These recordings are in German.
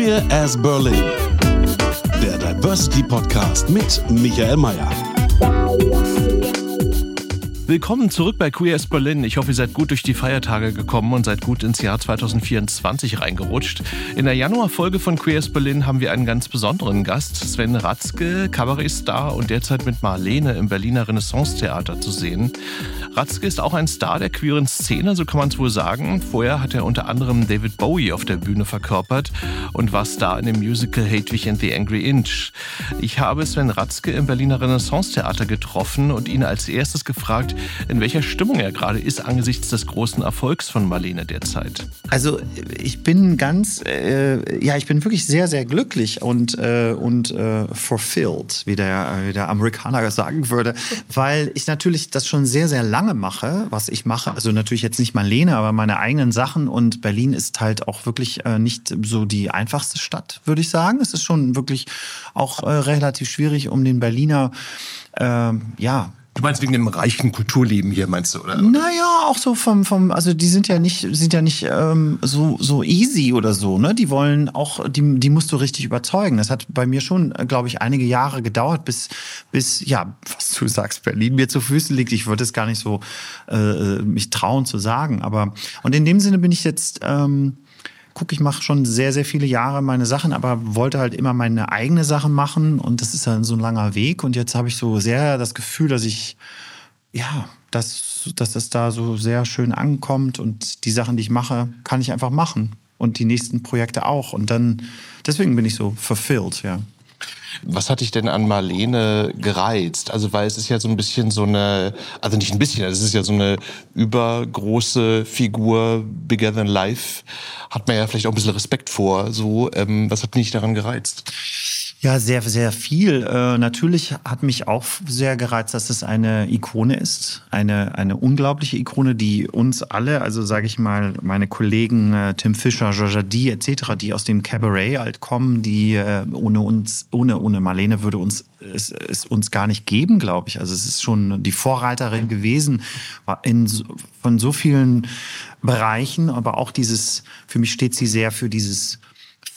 Queer as Berlin. Der Diversity Podcast mit Michael Mayer. Willkommen zurück bei Queer as Berlin. Ich hoffe, ihr seid gut durch die Feiertage gekommen und seid gut ins Jahr 2024 reingerutscht. In der Januarfolge von Queer as Berlin haben wir einen ganz besonderen Gast, Sven Ratzke, Kabarettstar und derzeit mit Marlene im Berliner Renaissance-Theater zu sehen. Ratzke ist auch ein Star der queeren Szene, so kann man es wohl sagen. Vorher hat er unter anderem David Bowie auf der Bühne verkörpert und war Star in dem Musical Hedwig and the Angry Inch. Ich habe Sven Ratzke im Berliner Renaissance-Theater getroffen und ihn als erstes gefragt, in welcher Stimmung er gerade ist angesichts des großen Erfolgs von Marlene derzeit. Also ich bin ganz, äh, ja, ich bin wirklich sehr, sehr glücklich und, äh, und äh, fulfilled, wie der, wie der Amerikaner sagen würde, weil ich natürlich das schon sehr, sehr lange mache, was ich mache. Also natürlich jetzt nicht Marlene, aber meine eigenen Sachen und Berlin ist halt auch wirklich äh, nicht so die einfachste Stadt, würde ich sagen. Es ist schon wirklich auch äh, relativ schwierig, um den Berliner, äh, ja, Du meinst wegen dem reichen Kulturleben hier, meinst du, oder? Naja, auch so vom, vom, also die sind ja nicht, sind ja nicht ähm, so, so easy oder so, ne? Die wollen auch, die, die musst du richtig überzeugen. Das hat bei mir schon, glaube ich, einige Jahre gedauert, bis, bis, ja, was du sagst, Berlin mir zu Füßen liegt. Ich würde es gar nicht so äh, mich trauen zu sagen. Aber und in dem Sinne bin ich jetzt. Ähm, guck, ich mache schon sehr, sehr viele Jahre meine Sachen, aber wollte halt immer meine eigene Sachen machen und das ist dann so ein langer Weg und jetzt habe ich so sehr das Gefühl, dass ich, ja, dass, dass das da so sehr schön ankommt und die Sachen, die ich mache, kann ich einfach machen und die nächsten Projekte auch und dann, deswegen bin ich so fulfilled, ja. Was hat dich denn an Marlene gereizt? Also, weil es ist ja so ein bisschen so eine, also nicht ein bisschen, es ist ja so eine übergroße Figur, bigger than life. Hat man ja vielleicht auch ein bisschen Respekt vor. So, ähm, was hat dich daran gereizt? Ja, sehr, sehr viel. Äh, natürlich hat mich auch sehr gereizt, dass es eine Ikone ist. Eine, eine unglaubliche Ikone, die uns alle, also sage ich mal, meine Kollegen äh, Tim Fischer, Georgia D. etc., die aus dem Cabaret halt kommen, die äh, ohne uns, ohne, ohne Marlene würde uns es, es uns gar nicht geben, glaube ich. Also es ist schon die Vorreiterin gewesen in, von so vielen Bereichen, aber auch dieses, für mich steht sie sehr für dieses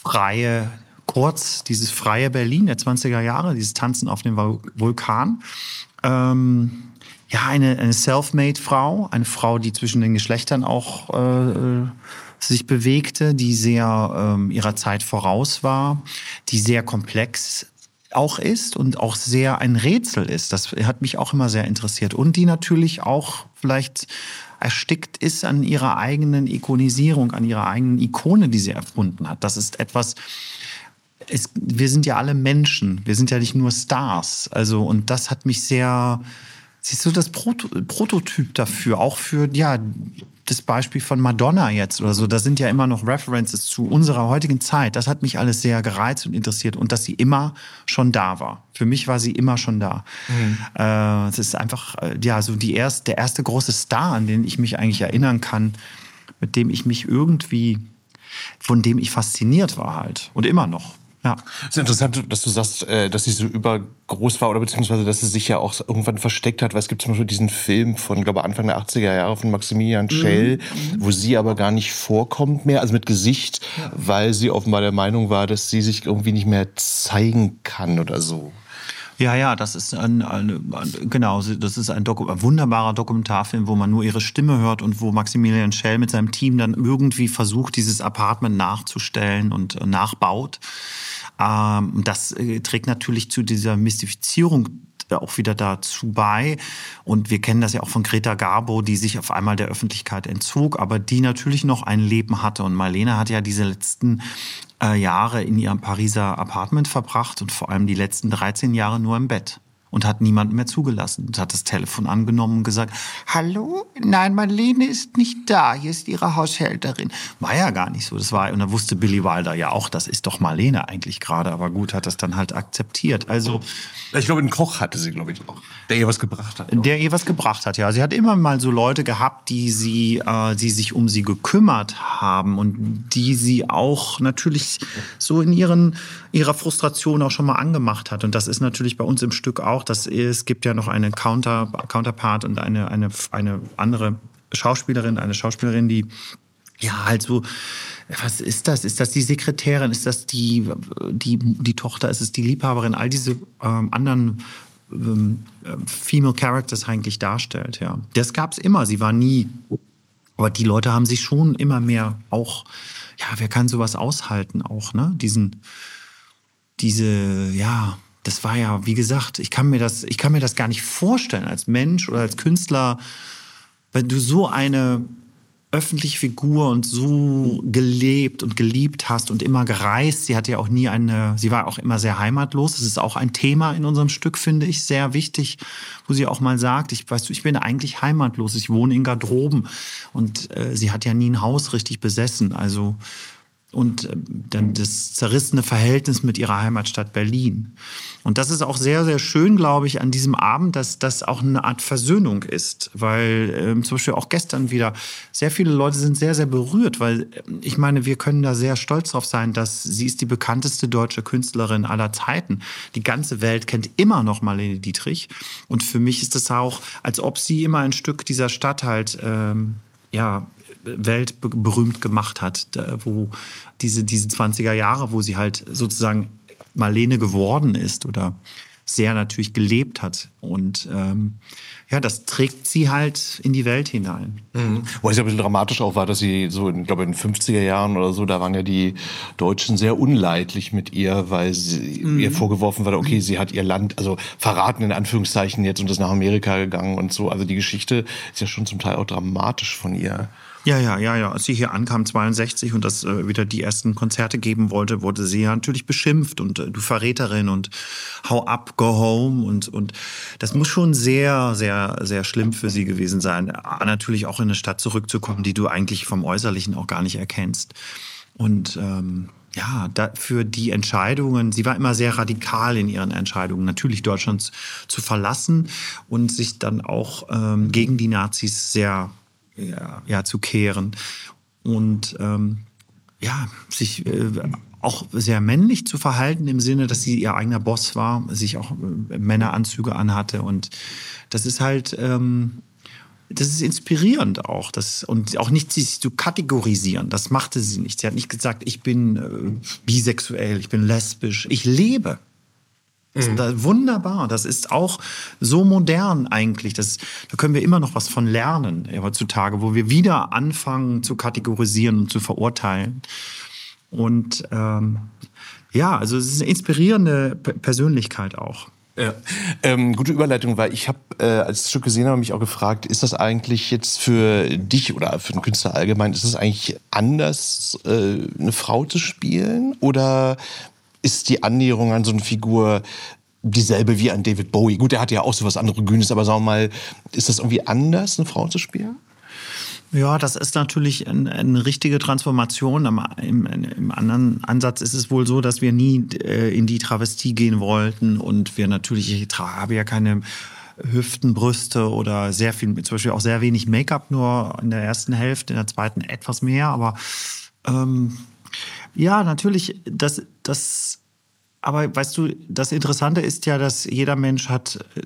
freie, kurz dieses freie Berlin der 20er Jahre, dieses Tanzen auf dem Vulkan. Ähm, ja, eine, eine Self-Made-Frau, eine Frau, die zwischen den Geschlechtern auch äh, sich bewegte, die sehr ähm, ihrer Zeit voraus war, die sehr komplex auch ist und auch sehr ein Rätsel ist. Das hat mich auch immer sehr interessiert. Und die natürlich auch vielleicht erstickt ist an ihrer eigenen Ikonisierung, an ihrer eigenen Ikone, die sie erfunden hat. Das ist etwas, es, wir sind ja alle Menschen, wir sind ja nicht nur Stars. Also, und das hat mich sehr, siehst du, das Proto Prototyp dafür, auch für, ja, das Beispiel von Madonna jetzt oder so, da sind ja immer noch References zu unserer heutigen Zeit. Das hat mich alles sehr gereizt und interessiert und dass sie immer schon da war. Für mich war sie immer schon da. Mhm. Äh, es ist einfach, äh, ja, so die erste, der erste große Star, an den ich mich eigentlich erinnern kann, mit dem ich mich irgendwie, von dem ich fasziniert war halt und immer noch. Ja. Es ist interessant, dass du sagst, äh, dass sie so übergroß war oder beziehungsweise, dass sie sich ja auch irgendwann versteckt hat, weil es gibt zum Beispiel diesen Film von, glaube Anfang der 80er Jahre von Maximilian Schell, mhm. wo sie aber gar nicht vorkommt mehr, also mit Gesicht, ja. weil sie offenbar der Meinung war, dass sie sich irgendwie nicht mehr zeigen kann oder so. Ja, ja, das ist ein, ein, ein genau, das ist ein, Doku ein, wunderbarer Dokumentarfilm, wo man nur ihre Stimme hört und wo Maximilian Schell mit seinem Team dann irgendwie versucht, dieses Apartment nachzustellen und äh, nachbaut. Ähm, das äh, trägt natürlich zu dieser Mystifizierung auch wieder dazu bei. Und wir kennen das ja auch von Greta Garbo, die sich auf einmal der Öffentlichkeit entzog, aber die natürlich noch ein Leben hatte. Und Marlene hat ja diese letzten äh, Jahre in ihrem Pariser Apartment verbracht und vor allem die letzten 13 Jahre nur im Bett. Und hat niemanden mehr zugelassen. Und hat das Telefon angenommen und gesagt, hallo, nein, Marlene ist nicht da, hier ist ihre Haushälterin. War ja gar nicht so. Das war, und da wusste Billy Wilder ja auch, das ist doch Marlene eigentlich gerade, aber gut, hat das dann halt akzeptiert. Also. Ich glaube, einen Koch hatte sie, glaube ich, auch. Der ihr was gebracht hat. Der ihr was gebracht hat, ja. Sie hat immer mal so Leute gehabt, die sie, äh, die sich um sie gekümmert haben und die sie auch natürlich so in ihren, ihrer Frustration auch schon mal angemacht hat. Und das ist natürlich bei uns im Stück auch, dass es gibt ja noch eine Counter, Counterpart und eine, eine, eine andere Schauspielerin, eine Schauspielerin, die ja, halt so, was ist das? Ist das die Sekretärin? Ist das die, die, die Tochter? Ist es die Liebhaberin? All diese ähm, anderen ähm, Female Characters eigentlich darstellt, ja. Das gab es immer, sie war nie. Aber die Leute haben sich schon immer mehr auch, ja, wer kann sowas aushalten auch, ne? Diesen, diese, ja, das war ja, wie gesagt, ich kann mir das, ich kann mir das gar nicht vorstellen als Mensch oder als Künstler, wenn du so eine öffentliche Figur und so gelebt und geliebt hast und immer gereist. Sie hatte ja auch nie eine, sie war auch immer sehr heimatlos. Das ist auch ein Thema in unserem Stück, finde ich, sehr wichtig, wo sie auch mal sagt, ich weißt du, ich bin eigentlich heimatlos, ich wohne in Garderoben und äh, sie hat ja nie ein Haus richtig besessen. Also und äh, dann das zerrissene Verhältnis mit ihrer Heimatstadt Berlin. Und das ist auch sehr, sehr schön, glaube ich, an diesem Abend, dass das auch eine Art Versöhnung ist, weil ähm, zum Beispiel auch gestern wieder sehr viele Leute sind sehr, sehr berührt, weil äh, ich meine, wir können da sehr stolz drauf sein, dass sie ist die bekannteste deutsche Künstlerin aller Zeiten. Die ganze Welt kennt immer noch Marlene Dietrich und für mich ist es auch, als ob sie immer ein Stück dieser Stadt halt ähm, ja, weltberühmt gemacht hat, wo diese, diese 20er Jahre, wo sie halt sozusagen Marlene geworden ist oder sehr natürlich gelebt hat. Und ähm, ja, das trägt sie halt in die Welt hinein. Mhm. Wo es ja ein bisschen dramatisch auch war, dass sie so, ich glaube, in den 50er Jahren oder so, da waren ja die Deutschen sehr unleidlich mit ihr, weil sie, mhm. ihr vorgeworfen wurde, okay, sie hat ihr Land, also verraten in Anführungszeichen jetzt und ist nach Amerika gegangen und so. Also die Geschichte ist ja schon zum Teil auch dramatisch von ihr. Ja, ja, ja, ja. Als sie hier ankam, 62, und das äh, wieder die ersten Konzerte geben wollte, wurde sie ja natürlich beschimpft und äh, du Verräterin und hau ab, go home und, und das muss schon sehr, sehr, sehr schlimm für sie gewesen sein. Natürlich auch in eine Stadt zurückzukommen, die du eigentlich vom Äußerlichen auch gar nicht erkennst. Und ähm, ja, da, für die Entscheidungen, sie war immer sehr radikal in ihren Entscheidungen, natürlich Deutschland zu verlassen und sich dann auch ähm, gegen die Nazis sehr ja, ja, zu kehren. Und ähm, ja, sich äh, auch sehr männlich zu verhalten im Sinne, dass sie ihr eigener Boss war, sich auch äh, Männeranzüge anhatte. Und das ist halt, ähm, das ist inspirierend auch. Das, und auch nicht sich zu kategorisieren, das machte sie nicht. Sie hat nicht gesagt, ich bin äh, bisexuell, ich bin lesbisch, ich lebe. Das ist mhm. wunderbar. Das ist auch so modern eigentlich. Das, da können wir immer noch was von lernen heutzutage, wo wir wieder anfangen zu kategorisieren und zu verurteilen. Und ähm, ja, also es ist eine inspirierende Persönlichkeit auch. Ja. Ähm, gute Überleitung, weil ich habe, äh, als ich das Stück gesehen habe, mich auch gefragt, ist das eigentlich jetzt für dich oder für einen Künstler allgemein, ist es eigentlich anders, äh, eine Frau zu spielen? Oder ist die Annäherung an so eine Figur dieselbe wie an David Bowie. Gut, der hat ja auch so was anderes Grünes, aber sagen wir mal, ist das irgendwie anders, eine Frau zu spielen? Ja, das ist natürlich eine, richtige Transformation. Im, Im, anderen Ansatz ist es wohl so, dass wir nie äh, in die Travestie gehen wollten und wir natürlich, ich habe ja keine Hüften, Brüste oder sehr viel, zum Beispiel auch sehr wenig Make-up, nur in der ersten Hälfte, in der zweiten etwas mehr, aber ähm, ja, natürlich, das, das, aber weißt du, das Interessante ist ja, dass jeder Mensch hat, äh,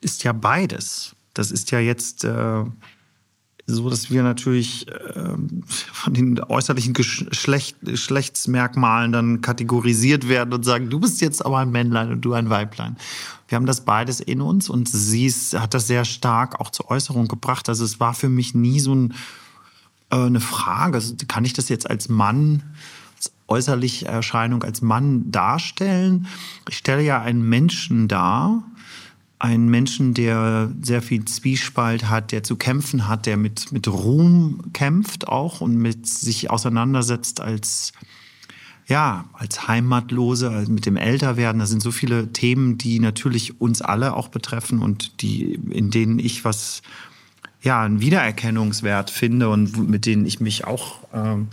ist ja beides. Das ist ja jetzt äh, so, dass wir natürlich äh, von den äußerlichen Geschlecht, Geschlechtsmerkmalen dann kategorisiert werden und sagen, du bist jetzt aber ein Männlein und du ein Weiblein. Wir haben das beides in uns und sie ist, hat das sehr stark auch zur Äußerung gebracht. Also es war für mich nie so ein äh, eine Frage. Also kann ich das jetzt als Mann, als äußerliche Erscheinung als Mann darstellen? Ich stelle ja einen Menschen dar, einen Menschen, der sehr viel Zwiespalt hat, der zu kämpfen hat, der mit, mit Ruhm kämpft auch und mit sich auseinandersetzt als ja, als Heimatlose, also mit dem Älterwerden, da sind so viele Themen, die natürlich uns alle auch betreffen und die, in denen ich was, ja, einen Wiedererkennungswert finde und mit denen ich mich auch, ähm,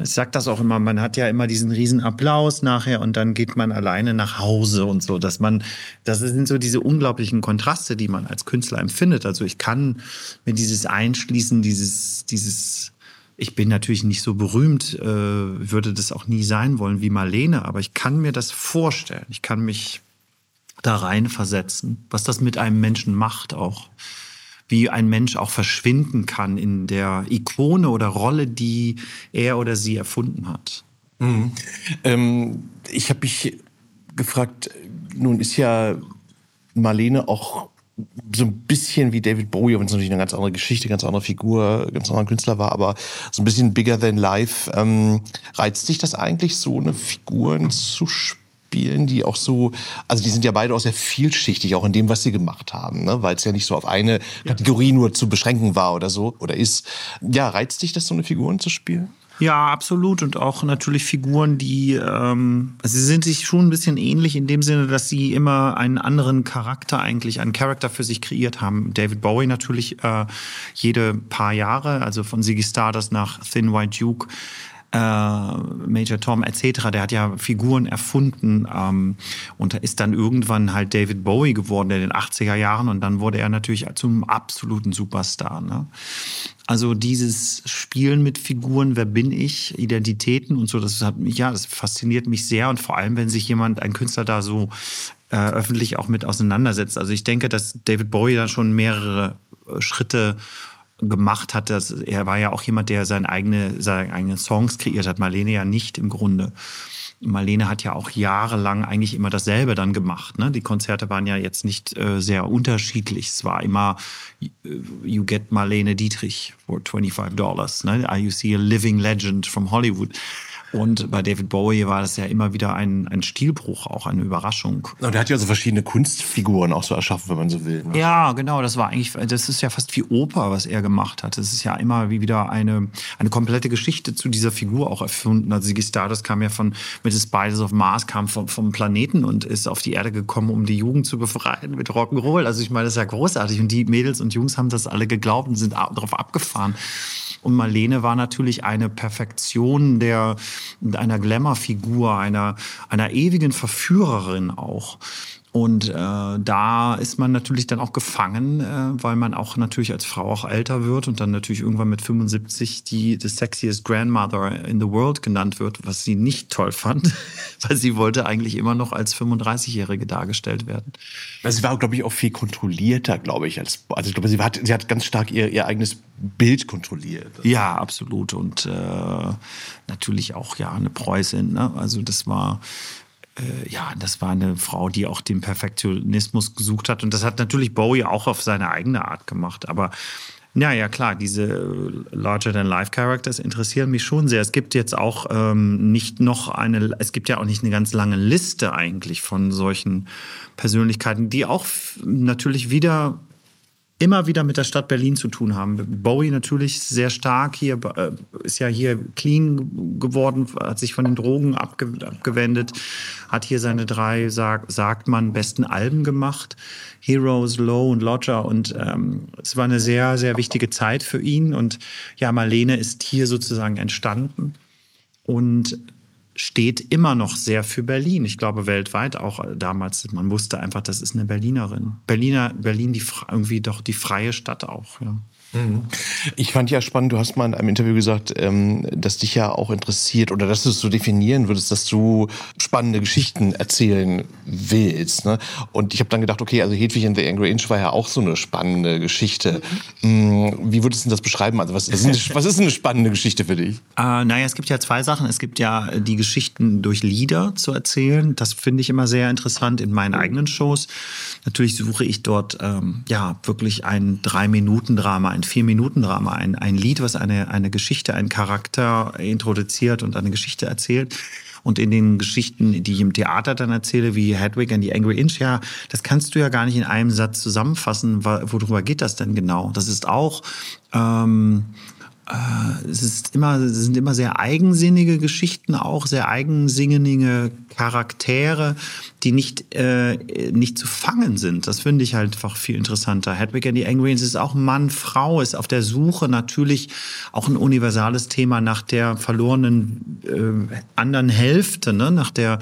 ich sag das auch immer, man hat ja immer diesen riesen Applaus nachher und dann geht man alleine nach Hause und so, dass man, das sind so diese unglaublichen Kontraste, die man als Künstler empfindet. Also ich kann mir dieses Einschließen, dieses, dieses, ich bin natürlich nicht so berühmt, äh, würde das auch nie sein wollen wie Marlene, aber ich kann mir das vorstellen. Ich kann mich da reinversetzen, was das mit einem Menschen macht auch. Wie ein Mensch auch verschwinden kann in der Ikone oder Rolle, die er oder sie erfunden hat. Mhm. Ähm, ich habe mich gefragt, nun ist ja Marlene auch so ein bisschen wie David Bowie, wenn es natürlich eine ganz andere Geschichte, ganz andere Figur, ganz anderer Künstler war, aber so ein bisschen bigger than life. Ähm, reizt dich das eigentlich, so eine Figuren zu spielen, die auch so, also die sind ja beide auch sehr vielschichtig, auch in dem, was sie gemacht haben, ne? weil es ja nicht so auf eine Kategorie nur zu beschränken war oder so, oder ist. Ja, reizt dich das, so eine Figuren zu spielen? Ja, absolut. Und auch natürlich Figuren, die, ähm, sie sind sich schon ein bisschen ähnlich in dem Sinne, dass sie immer einen anderen Charakter eigentlich, einen Charakter für sich kreiert haben. David Bowie natürlich äh, jede paar Jahre, also von Ziggy Stardust nach Thin White Duke, äh, Major Tom etc., der hat ja Figuren erfunden ähm, und ist dann irgendwann halt David Bowie geworden in den 80er Jahren und dann wurde er natürlich zum absoluten Superstar. Ne? Also dieses Spielen mit Figuren, wer bin ich, Identitäten und so, das hat mich, ja, das fasziniert mich sehr und vor allem, wenn sich jemand, ein Künstler da so äh, öffentlich auch mit auseinandersetzt. Also ich denke, dass David Bowie da schon mehrere äh, Schritte gemacht hat. Dass, er war ja auch jemand, der seine, eigene, seine eigenen Songs kreiert hat. Marlene ja nicht im Grunde. Marlene hat ja auch jahrelang eigentlich immer dasselbe dann gemacht. Ne? Die Konzerte waren ja jetzt nicht äh, sehr unterschiedlich. Es war immer äh, You get Marlene Dietrich for 25 Dollars. Ne? You see a living legend from Hollywood. Und bei David Bowie war das ja immer wieder ein, ein Stilbruch, auch eine Überraschung. Und er hat ja so verschiedene Kunstfiguren auch so erschaffen, wenn man so will. Ne? Ja, genau. Das war eigentlich, das ist ja fast wie Oper, was er gemacht hat. Das ist ja immer wie wieder eine, eine komplette Geschichte zu dieser Figur auch erfunden. Also Ziggy Stardust kam ja von, mit The Spiders of Mars, kam vom, vom Planeten und ist auf die Erde gekommen, um die Jugend zu befreien mit Rock'n'Roll. Also ich meine, das ist ja großartig. Und die Mädels und Jungs haben das alle geglaubt und sind darauf abgefahren. Und Marlene war natürlich eine Perfektion der, einer Glamour-Figur, einer, einer ewigen Verführerin auch. Und äh, da ist man natürlich dann auch gefangen, äh, weil man auch natürlich als Frau auch älter wird und dann natürlich irgendwann mit 75 die the sexiest grandmother in the world genannt wird, was sie nicht toll fand, weil sie wollte eigentlich immer noch als 35-Jährige dargestellt werden. Also sie war, glaube ich, auch viel kontrollierter, glaube ich. Als, also ich glaube, sie hat, sie hat ganz stark ihr, ihr eigenes Bild kontrolliert. Ja, absolut. Und äh, natürlich auch ja eine Preußin. Ne? Also das war äh, ja, das war eine Frau, die auch den Perfektionismus gesucht hat. Und das hat natürlich Bowie auch auf seine eigene Art gemacht. Aber ja, ja, klar, diese Larger-than-Life-Characters interessieren mich schon sehr. Es gibt jetzt auch ähm, nicht noch eine, es gibt ja auch nicht eine ganz lange Liste eigentlich von solchen Persönlichkeiten, die auch natürlich wieder immer wieder mit der Stadt Berlin zu tun haben. Bowie natürlich sehr stark hier, äh, ist ja hier clean geworden, hat sich von den Drogen abge abgewendet, hat hier seine drei, sag, sagt man, besten Alben gemacht. Heroes, Low und Lodger. Und ähm, es war eine sehr, sehr wichtige Zeit für ihn. Und ja, Marlene ist hier sozusagen entstanden. Und steht immer noch sehr für Berlin. Ich glaube weltweit auch damals. Man wusste einfach, das ist eine Berlinerin. Berliner, Berlin, die irgendwie doch die freie Stadt auch. Ja. Mhm. Ich fand ja spannend, du hast mal in einem Interview gesagt, ähm, dass dich ja auch interessiert oder dass du es so definieren würdest, dass du spannende Geschichten erzählen willst. Ne? Und ich habe dann gedacht, okay, also Hedwig in The Angry Inch war ja auch so eine spannende Geschichte. Mhm. Wie würdest du das beschreiben? Also was ist, eine, was ist eine spannende Geschichte für dich? Äh, naja, es gibt ja zwei Sachen. Es gibt ja die Geschichten durch Lieder zu erzählen. Das finde ich immer sehr interessant in meinen eigenen Shows. Natürlich suche ich dort ähm, ja wirklich ein Drei-Minuten-Drama ein Vier-Minuten-Drama, ein, ein Lied, was eine, eine Geschichte, einen Charakter introduziert und eine Geschichte erzählt. Und in den Geschichten, die ich im Theater dann erzähle, wie Hedwig and the Angry Inch, ja, das kannst du ja gar nicht in einem Satz zusammenfassen. Worüber geht das denn genau? Das ist auch ähm, äh, es ist immer, es sind immer sehr eigensinnige Geschichten, auch sehr eigensinnige Charaktere, die nicht, äh, nicht zu fangen sind. Das finde ich halt einfach viel interessanter. Hedwig and the Angry ist auch Mann, Frau, ist auf der Suche natürlich auch ein universales Thema nach der verlorenen äh, anderen Hälfte, ne? nach der,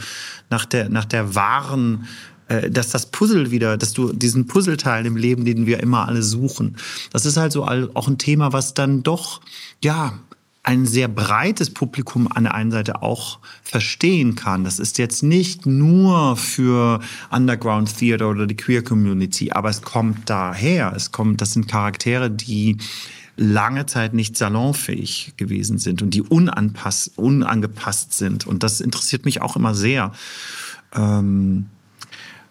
nach der, nach der wahren äh, dass das Puzzle wieder, dass du diesen Puzzleteil im Leben, den wir immer alle suchen, das ist halt so auch ein Thema, was dann doch, ja, ein sehr breites Publikum an der einen Seite auch verstehen kann. Das ist jetzt nicht nur für Underground Theater oder die Queer Community, aber es kommt daher. Es kommt, das sind Charaktere, die lange Zeit nicht salonfähig gewesen sind und die unanpass, unangepasst sind. Und das interessiert mich auch immer sehr. Ähm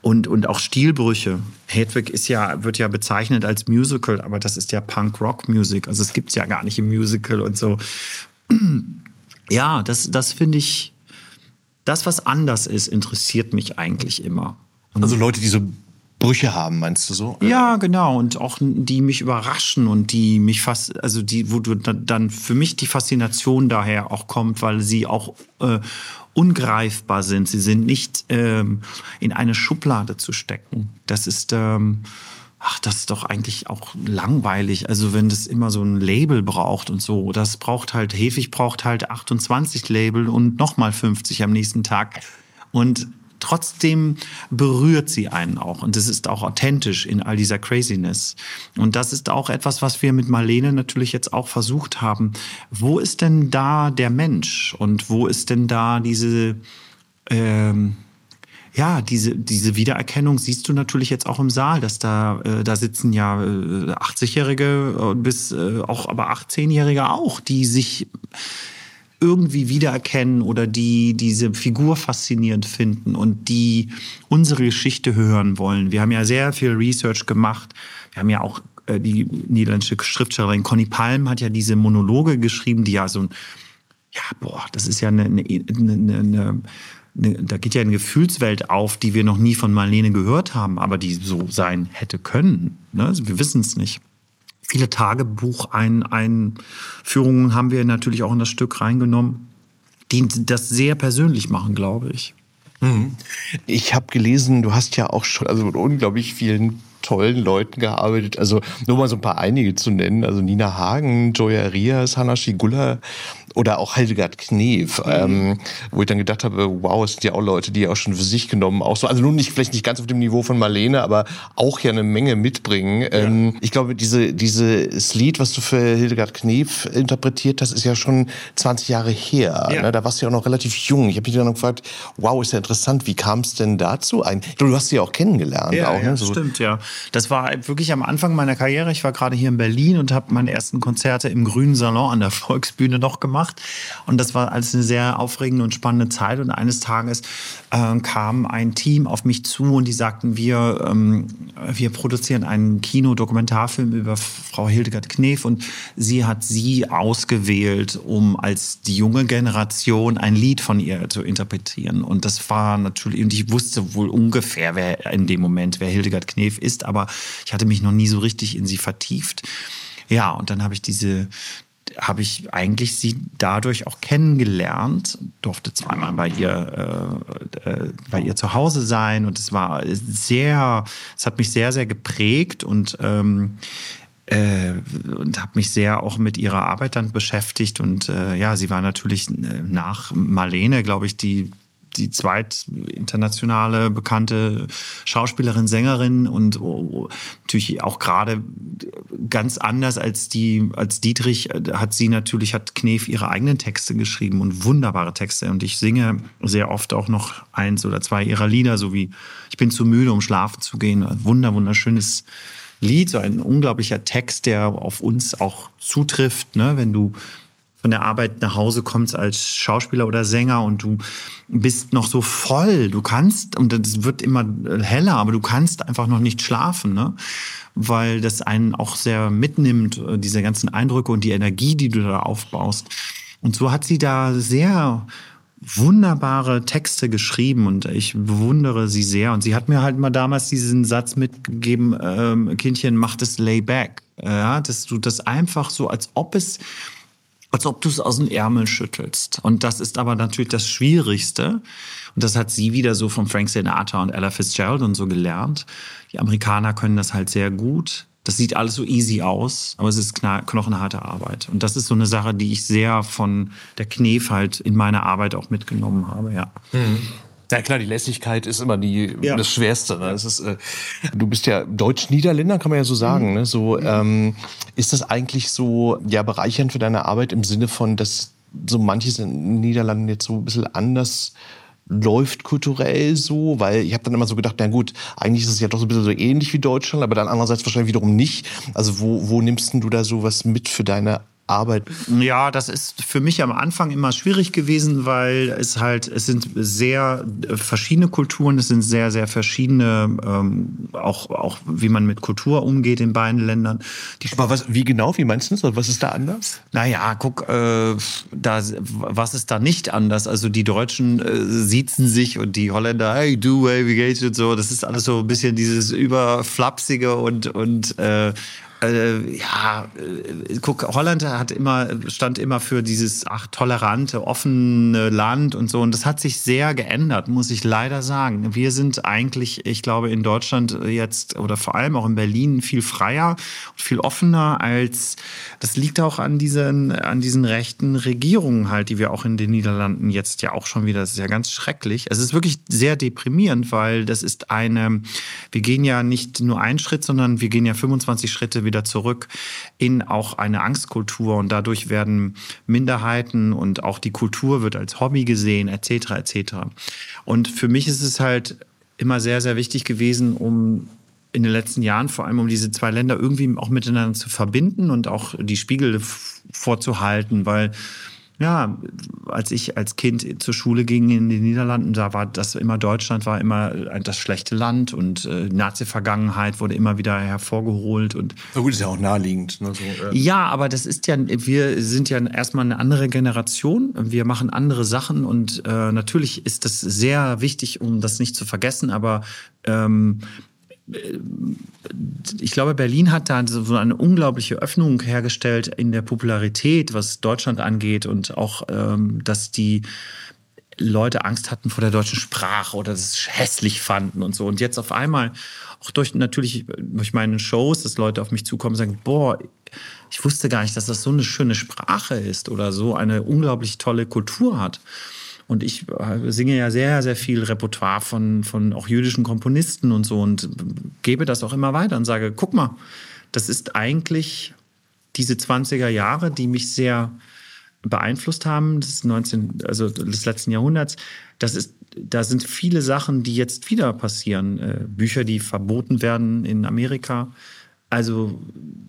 und, und auch Stilbrüche. Hedwig ist ja, wird ja bezeichnet als Musical, aber das ist ja Punk-Rock-Musik. Also es gibt es ja gar nicht im Musical und so. Ja, das, das finde ich, das, was anders ist, interessiert mich eigentlich immer. Also Leute, die so Brüche haben, meinst du so? Ja, genau. Und auch die mich überraschen und die mich fast, also die, wo du dann für mich die Faszination daher auch kommt, weil sie auch äh, ungreifbar sind. Sie sind nicht ähm, in eine Schublade zu stecken. Das ist, ähm, ach, das ist doch eigentlich auch langweilig. Also wenn das immer so ein Label braucht und so, das braucht halt, Hefig braucht halt 28 Label und nochmal 50 am nächsten Tag. Und trotzdem berührt sie einen auch. Und es ist auch authentisch in all dieser Craziness. Und das ist auch etwas, was wir mit Marlene natürlich jetzt auch versucht haben. Wo ist denn da der Mensch? Und wo ist denn da diese, ähm, ja, diese, diese Wiedererkennung siehst du natürlich jetzt auch im Saal, dass da, äh, da sitzen ja äh, 80-Jährige bis äh, auch, aber 18-Jährige auch, die sich irgendwie wiedererkennen oder die diese Figur faszinierend finden und die unsere Geschichte hören wollen. Wir haben ja sehr viel Research gemacht. Wir haben ja auch äh, die niederländische Schriftstellerin Conny Palm hat ja diese Monologe geschrieben, die ja so ein, ja, boah, das ist ja eine, eine, eine, eine da geht ja eine Gefühlswelt auf, die wir noch nie von Marlene gehört haben, aber die so sein hätte können. Ne? Also wir wissen es nicht viele Tagebucheinführungen haben wir natürlich auch in das Stück reingenommen, die das sehr persönlich machen, glaube ich. Mhm. Ich habe gelesen, du hast ja auch schon also mit unglaublich vielen tollen Leuten gearbeitet. Also nur mal so ein paar einige zu nennen. Also Nina Hagen, Joya Rias, Hanna Schigula oder auch Hildegard Knef, mhm. ähm, wo ich dann gedacht habe, wow, es sind ja auch Leute, die auch schon für sich genommen, auch so, also nun nicht vielleicht nicht ganz auf dem Niveau von Marlene, aber auch ja eine Menge mitbringen. Ja. Ähm, ich glaube, diese dieses Lied, was du für Hildegard Knef interpretiert hast, ist ja schon 20 Jahre her. Ja. Ne? Da warst du ja auch noch relativ jung. Ich habe mich dann gefragt, wow, ist ja interessant, wie kam es denn dazu? Ein, du hast sie ja auch kennengelernt. Ja, auch, ne? ja so. stimmt, ja. Das war wirklich am Anfang meiner Karriere. Ich war gerade hier in Berlin und habe meine ersten Konzerte im Grünen Salon an der Volksbühne noch gemacht. Und das war alles eine sehr aufregende und spannende Zeit. Und eines Tages äh, kam ein Team auf mich zu und die sagten, wir, ähm, wir produzieren einen Kinodokumentarfilm über Frau Hildegard Knef und sie hat sie ausgewählt, um als die junge Generation ein Lied von ihr zu interpretieren. Und das war natürlich, und ich wusste wohl ungefähr, wer in dem Moment, wer Hildegard Knef ist, aber ich hatte mich noch nie so richtig in sie vertieft. Ja, und dann habe ich diese habe ich eigentlich sie dadurch auch kennengelernt, durfte zweimal bei ihr, äh, äh, bei ihr zu Hause sein und es war sehr, es hat mich sehr, sehr geprägt und ähm, äh, und habe mich sehr auch mit ihrer Arbeit dann beschäftigt und äh, ja, sie war natürlich äh, nach Marlene, glaube ich, die die zweit internationale bekannte Schauspielerin, Sängerin und oh, oh, natürlich auch gerade ganz anders als die als Dietrich hat sie natürlich hat Knef ihre eigenen Texte geschrieben und wunderbare Texte und ich singe sehr oft auch noch eins oder zwei ihrer Lieder, so wie ich bin zu müde, um schlafen zu gehen, wunder wunderschönes Lied, so ein unglaublicher Text, der auf uns auch zutrifft, ne? wenn du von der Arbeit nach Hause kommst als Schauspieler oder Sänger und du bist noch so voll. Du kannst, und es wird immer heller, aber du kannst einfach noch nicht schlafen, ne? weil das einen auch sehr mitnimmt, äh, diese ganzen Eindrücke und die Energie, die du da aufbaust. Und so hat sie da sehr wunderbare Texte geschrieben und ich bewundere sie sehr. Und sie hat mir halt mal damals diesen Satz mitgegeben, ähm, Kindchen, mach das Layback. Ja, dass du das einfach so, als ob es als ob du es aus dem Ärmel schüttelst. Und das ist aber natürlich das Schwierigste. Und das hat sie wieder so von Frank Sinatra und Ella Fitzgerald und so gelernt. Die Amerikaner können das halt sehr gut. Das sieht alles so easy aus, aber es ist knochenharte Arbeit. Und das ist so eine Sache, die ich sehr von der Knef halt in meiner Arbeit auch mitgenommen habe, ja. Mhm. Ja klar, die Lässigkeit ist immer die, ja. das Schwerste. Ne? Das ist, äh, du bist ja Deutsch-Niederländer, kann man ja so sagen. Mhm. Ne? So, ähm, ist das eigentlich so ja, bereichernd für deine Arbeit im Sinne von, dass so manches in den Niederlanden jetzt so ein bisschen anders läuft kulturell so, weil ich habe dann immer so gedacht, na gut, eigentlich ist es ja doch so ein bisschen so ähnlich wie Deutschland, aber dann andererseits wahrscheinlich wiederum nicht. Also wo, wo nimmst du da so was mit für deine Arbeit? Ja, das ist für mich am Anfang immer schwierig gewesen, weil es halt, es sind sehr verschiedene Kulturen, es sind sehr, sehr verschiedene, ähm, auch, auch wie man mit Kultur umgeht in beiden Ländern. Die Aber was, wie genau, wie meinst du das? Was ist da anders? Naja, guck, äh, da, was ist da nicht anders? Also die Deutschen äh, siezen sich und die Holländer, hey, du, hey, wie geht's und so. Das ist alles so ein bisschen dieses überflapsige und, und äh, äh, ja, äh, guck, Holland hat immer, stand immer für dieses ach, tolerante, offene Land und so. Und das hat sich sehr geändert, muss ich leider sagen. Wir sind eigentlich, ich glaube, in Deutschland jetzt oder vor allem auch in Berlin viel freier und viel offener als, das liegt auch an diesen, an diesen rechten Regierungen halt, die wir auch in den Niederlanden jetzt ja auch schon wieder, das ist ja ganz schrecklich. Es ist wirklich sehr deprimierend, weil das ist eine, wir gehen ja nicht nur einen Schritt, sondern wir gehen ja 25 Schritte wieder zurück in auch eine Angstkultur und dadurch werden Minderheiten und auch die Kultur wird als Hobby gesehen, etc. etc. Und für mich ist es halt immer sehr, sehr wichtig gewesen, um in den letzten Jahren, vor allem um diese zwei Länder irgendwie auch miteinander zu verbinden und auch die Spiegel vorzuhalten, weil ja, als ich als Kind zur Schule ging in den Niederlanden, da war das immer Deutschland war immer das schlechte Land und äh, Nazi-Vergangenheit wurde immer wieder hervorgeholt und. Na gut, ist ja auch naheliegend. Ne, so, äh. Ja, aber das ist ja, wir sind ja erstmal eine andere Generation. Wir machen andere Sachen und äh, natürlich ist das sehr wichtig, um das nicht zu vergessen. Aber ähm, ich glaube, Berlin hat da so eine unglaubliche Öffnung hergestellt in der Popularität, was Deutschland angeht und auch, ähm, dass die Leute Angst hatten vor der deutschen Sprache oder das hässlich fanden und so. Und jetzt auf einmal, auch durch natürlich durch meine Shows, dass Leute auf mich zukommen und sagen, boah, ich wusste gar nicht, dass das so eine schöne Sprache ist oder so eine unglaublich tolle Kultur hat. Und ich äh, singe ja sehr, sehr viel Repertoire von, von auch jüdischen Komponisten und so und gebe das auch immer weiter und sage, guck mal, das ist eigentlich diese 20er Jahre, die mich sehr beeinflusst haben, des 19, also des letzten Jahrhunderts. Das ist, da sind viele Sachen, die jetzt wieder passieren. Äh, Bücher, die verboten werden in Amerika. Also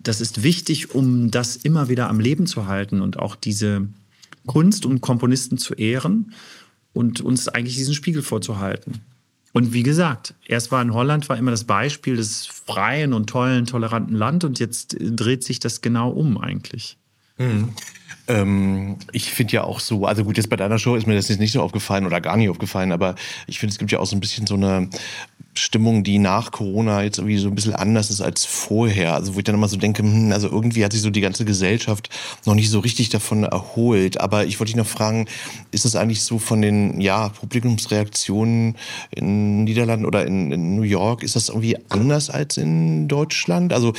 das ist wichtig, um das immer wieder am Leben zu halten und auch diese Kunst und Komponisten zu ehren und uns eigentlich diesen Spiegel vorzuhalten. Und wie gesagt, erst war in Holland war immer das Beispiel des freien und tollen, toleranten Land und jetzt dreht sich das genau um eigentlich. Mhm. Ähm, ich finde ja auch so, also gut, jetzt bei deiner Show ist mir das jetzt nicht so aufgefallen oder gar nicht aufgefallen, aber ich finde, es gibt ja auch so ein bisschen so eine Stimmung, die nach Corona jetzt irgendwie so ein bisschen anders ist als vorher. Also wo ich dann immer so denke, hm, also irgendwie hat sich so die ganze Gesellschaft noch nicht so richtig davon erholt. Aber ich wollte dich noch fragen, ist das eigentlich so von den ja, Publikumsreaktionen in Niederlanden oder in, in New York, ist das irgendwie anders als in Deutschland? Also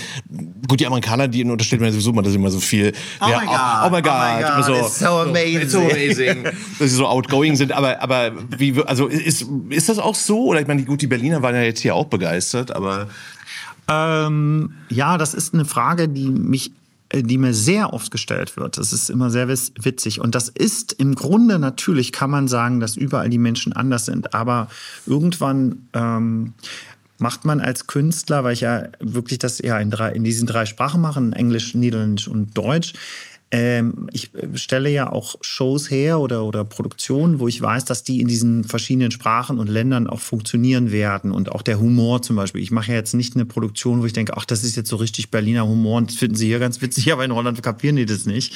gut, die Amerikaner, die unterstellt man sowieso mal, dass immer so viel, oh ja, my God, oh, my God, God so, it's so amazing, it's so amazing, dass sie so outgoing sind. Aber aber wie, also ist ist das auch so? Oder ich meine, gut, die Berliner waren ja jetzt hier auch begeistert, aber. Ähm, ja, das ist eine Frage, die mich äh, die mir sehr oft gestellt wird. Das ist immer sehr witzig. Und das ist im Grunde natürlich, kann man sagen, dass überall die Menschen anders sind. Aber irgendwann ähm, macht man als Künstler, weil ich ja wirklich das ja in, drei, in diesen drei Sprachen mache, Englisch, Niederländisch und Deutsch, ähm, ich äh, stelle ja auch Shows her oder, oder Produktionen, wo ich weiß, dass die in diesen verschiedenen Sprachen und Ländern auch funktionieren werden. Und auch der Humor zum Beispiel. Ich mache ja jetzt nicht eine Produktion, wo ich denke, ach, das ist jetzt so richtig Berliner Humor und das finden sie hier ganz witzig, aber in Holland kapieren die das nicht.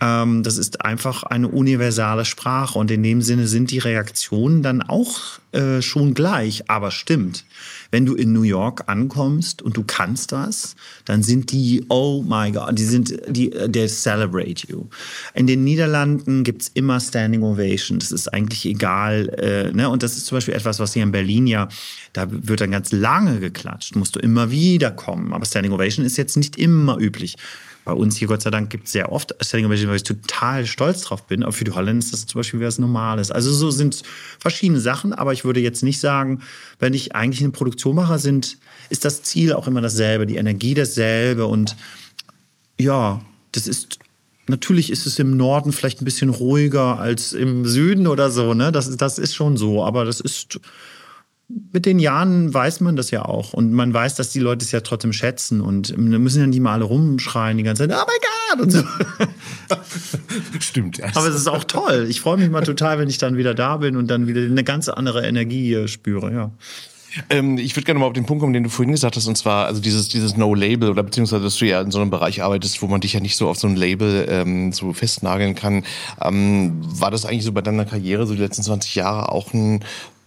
Ähm, das ist einfach eine universale Sprache und in dem Sinne sind die Reaktionen dann auch äh, schon gleich, aber stimmt. Wenn du in New York ankommst und du kannst das, dann sind die, oh my God, die sind, die, they celebrate you. In den Niederlanden gibt's immer Standing Ovation. Das ist eigentlich egal. Äh, ne? Und das ist zum Beispiel etwas, was hier in Berlin ja, da wird dann ganz lange geklatscht, musst du immer wieder kommen. Aber Standing Ovation ist jetzt nicht immer üblich. Bei uns hier, Gott sei Dank, gibt es sehr oft Standing Ovation, weil ich total stolz drauf bin. Aber für die Holländer ist das zum Beispiel was Normales. Also so sind verschiedene Sachen, aber ich würde jetzt nicht sagen, wenn ich eigentlich eine Produktion mache, sind, ist das Ziel auch immer dasselbe, die Energie dasselbe. Und ja, das ist Natürlich ist es im Norden vielleicht ein bisschen ruhiger als im Süden oder so, ne? Das, das ist schon so, aber das ist mit den Jahren weiß man das ja auch. Und man weiß, dass die Leute es ja trotzdem schätzen. Und da müssen ja nicht mal alle rumschreien die ganze Zeit, oh mein Gott! Und so. Stimmt. Aber es ist auch toll. Ich freue mich mal total, wenn ich dann wieder da bin und dann wieder eine ganz andere Energie spüre, ja. Ähm, ich würde gerne mal auf den Punkt kommen, den du vorhin gesagt hast, und zwar also dieses, dieses No-Label oder beziehungsweise, dass du ja in so einem Bereich arbeitest, wo man dich ja nicht so auf so ein Label ähm, so festnageln kann. Ähm, war das eigentlich so bei deiner Karriere, so die letzten 20 Jahre, auch ein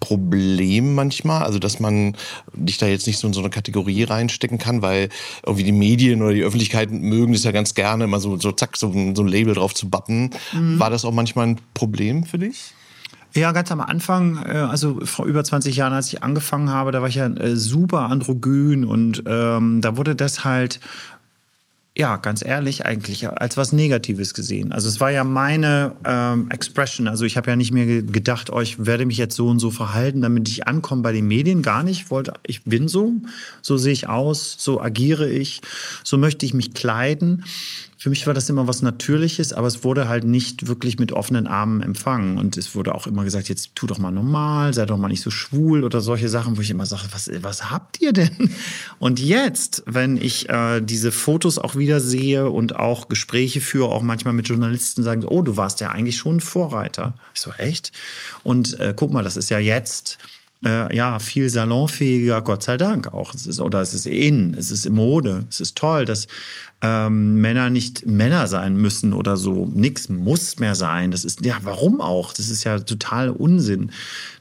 Problem manchmal, also dass man dich da jetzt nicht so in so eine Kategorie reinstecken kann, weil irgendwie die Medien oder die Öffentlichkeit mögen es ja ganz gerne, immer so, so zack, so, ein, so ein Label drauf zu bappen. Mhm. War das auch manchmal ein Problem für dich? Ja, ganz am Anfang, äh, also vor über 20 Jahren, als ich angefangen habe, da war ich ja äh, super androgyn und ähm, da wurde das halt ja, ganz ehrlich, eigentlich als was Negatives gesehen. Also es war ja meine ähm, Expression. Also ich habe ja nicht mehr gedacht, oh, ich werde mich jetzt so und so verhalten, damit ich ankomme bei den Medien. Gar nicht. Ich wollte, ich bin so, so sehe ich aus, so agiere ich, so möchte ich mich kleiden. Für mich war das immer was Natürliches, aber es wurde halt nicht wirklich mit offenen Armen empfangen. Und es wurde auch immer gesagt, jetzt tu doch mal normal, sei doch mal nicht so schwul oder solche Sachen, wo ich immer sage, was, was habt ihr denn? Und jetzt, wenn ich äh, diese Fotos auch wieder sehe und auch Gespräche führe, auch manchmal mit Journalisten sagen, oh, du warst ja eigentlich schon ein Vorreiter. Ich so, echt? Und äh, guck mal, das ist ja jetzt äh, ja, viel salonfähiger, Gott sei Dank auch. Es ist, oder es ist in, es ist Mode, es ist toll, dass ähm, Männer nicht Männer sein müssen oder so. Nix muss mehr sein. Das ist, ja, warum auch? Das ist ja total Unsinn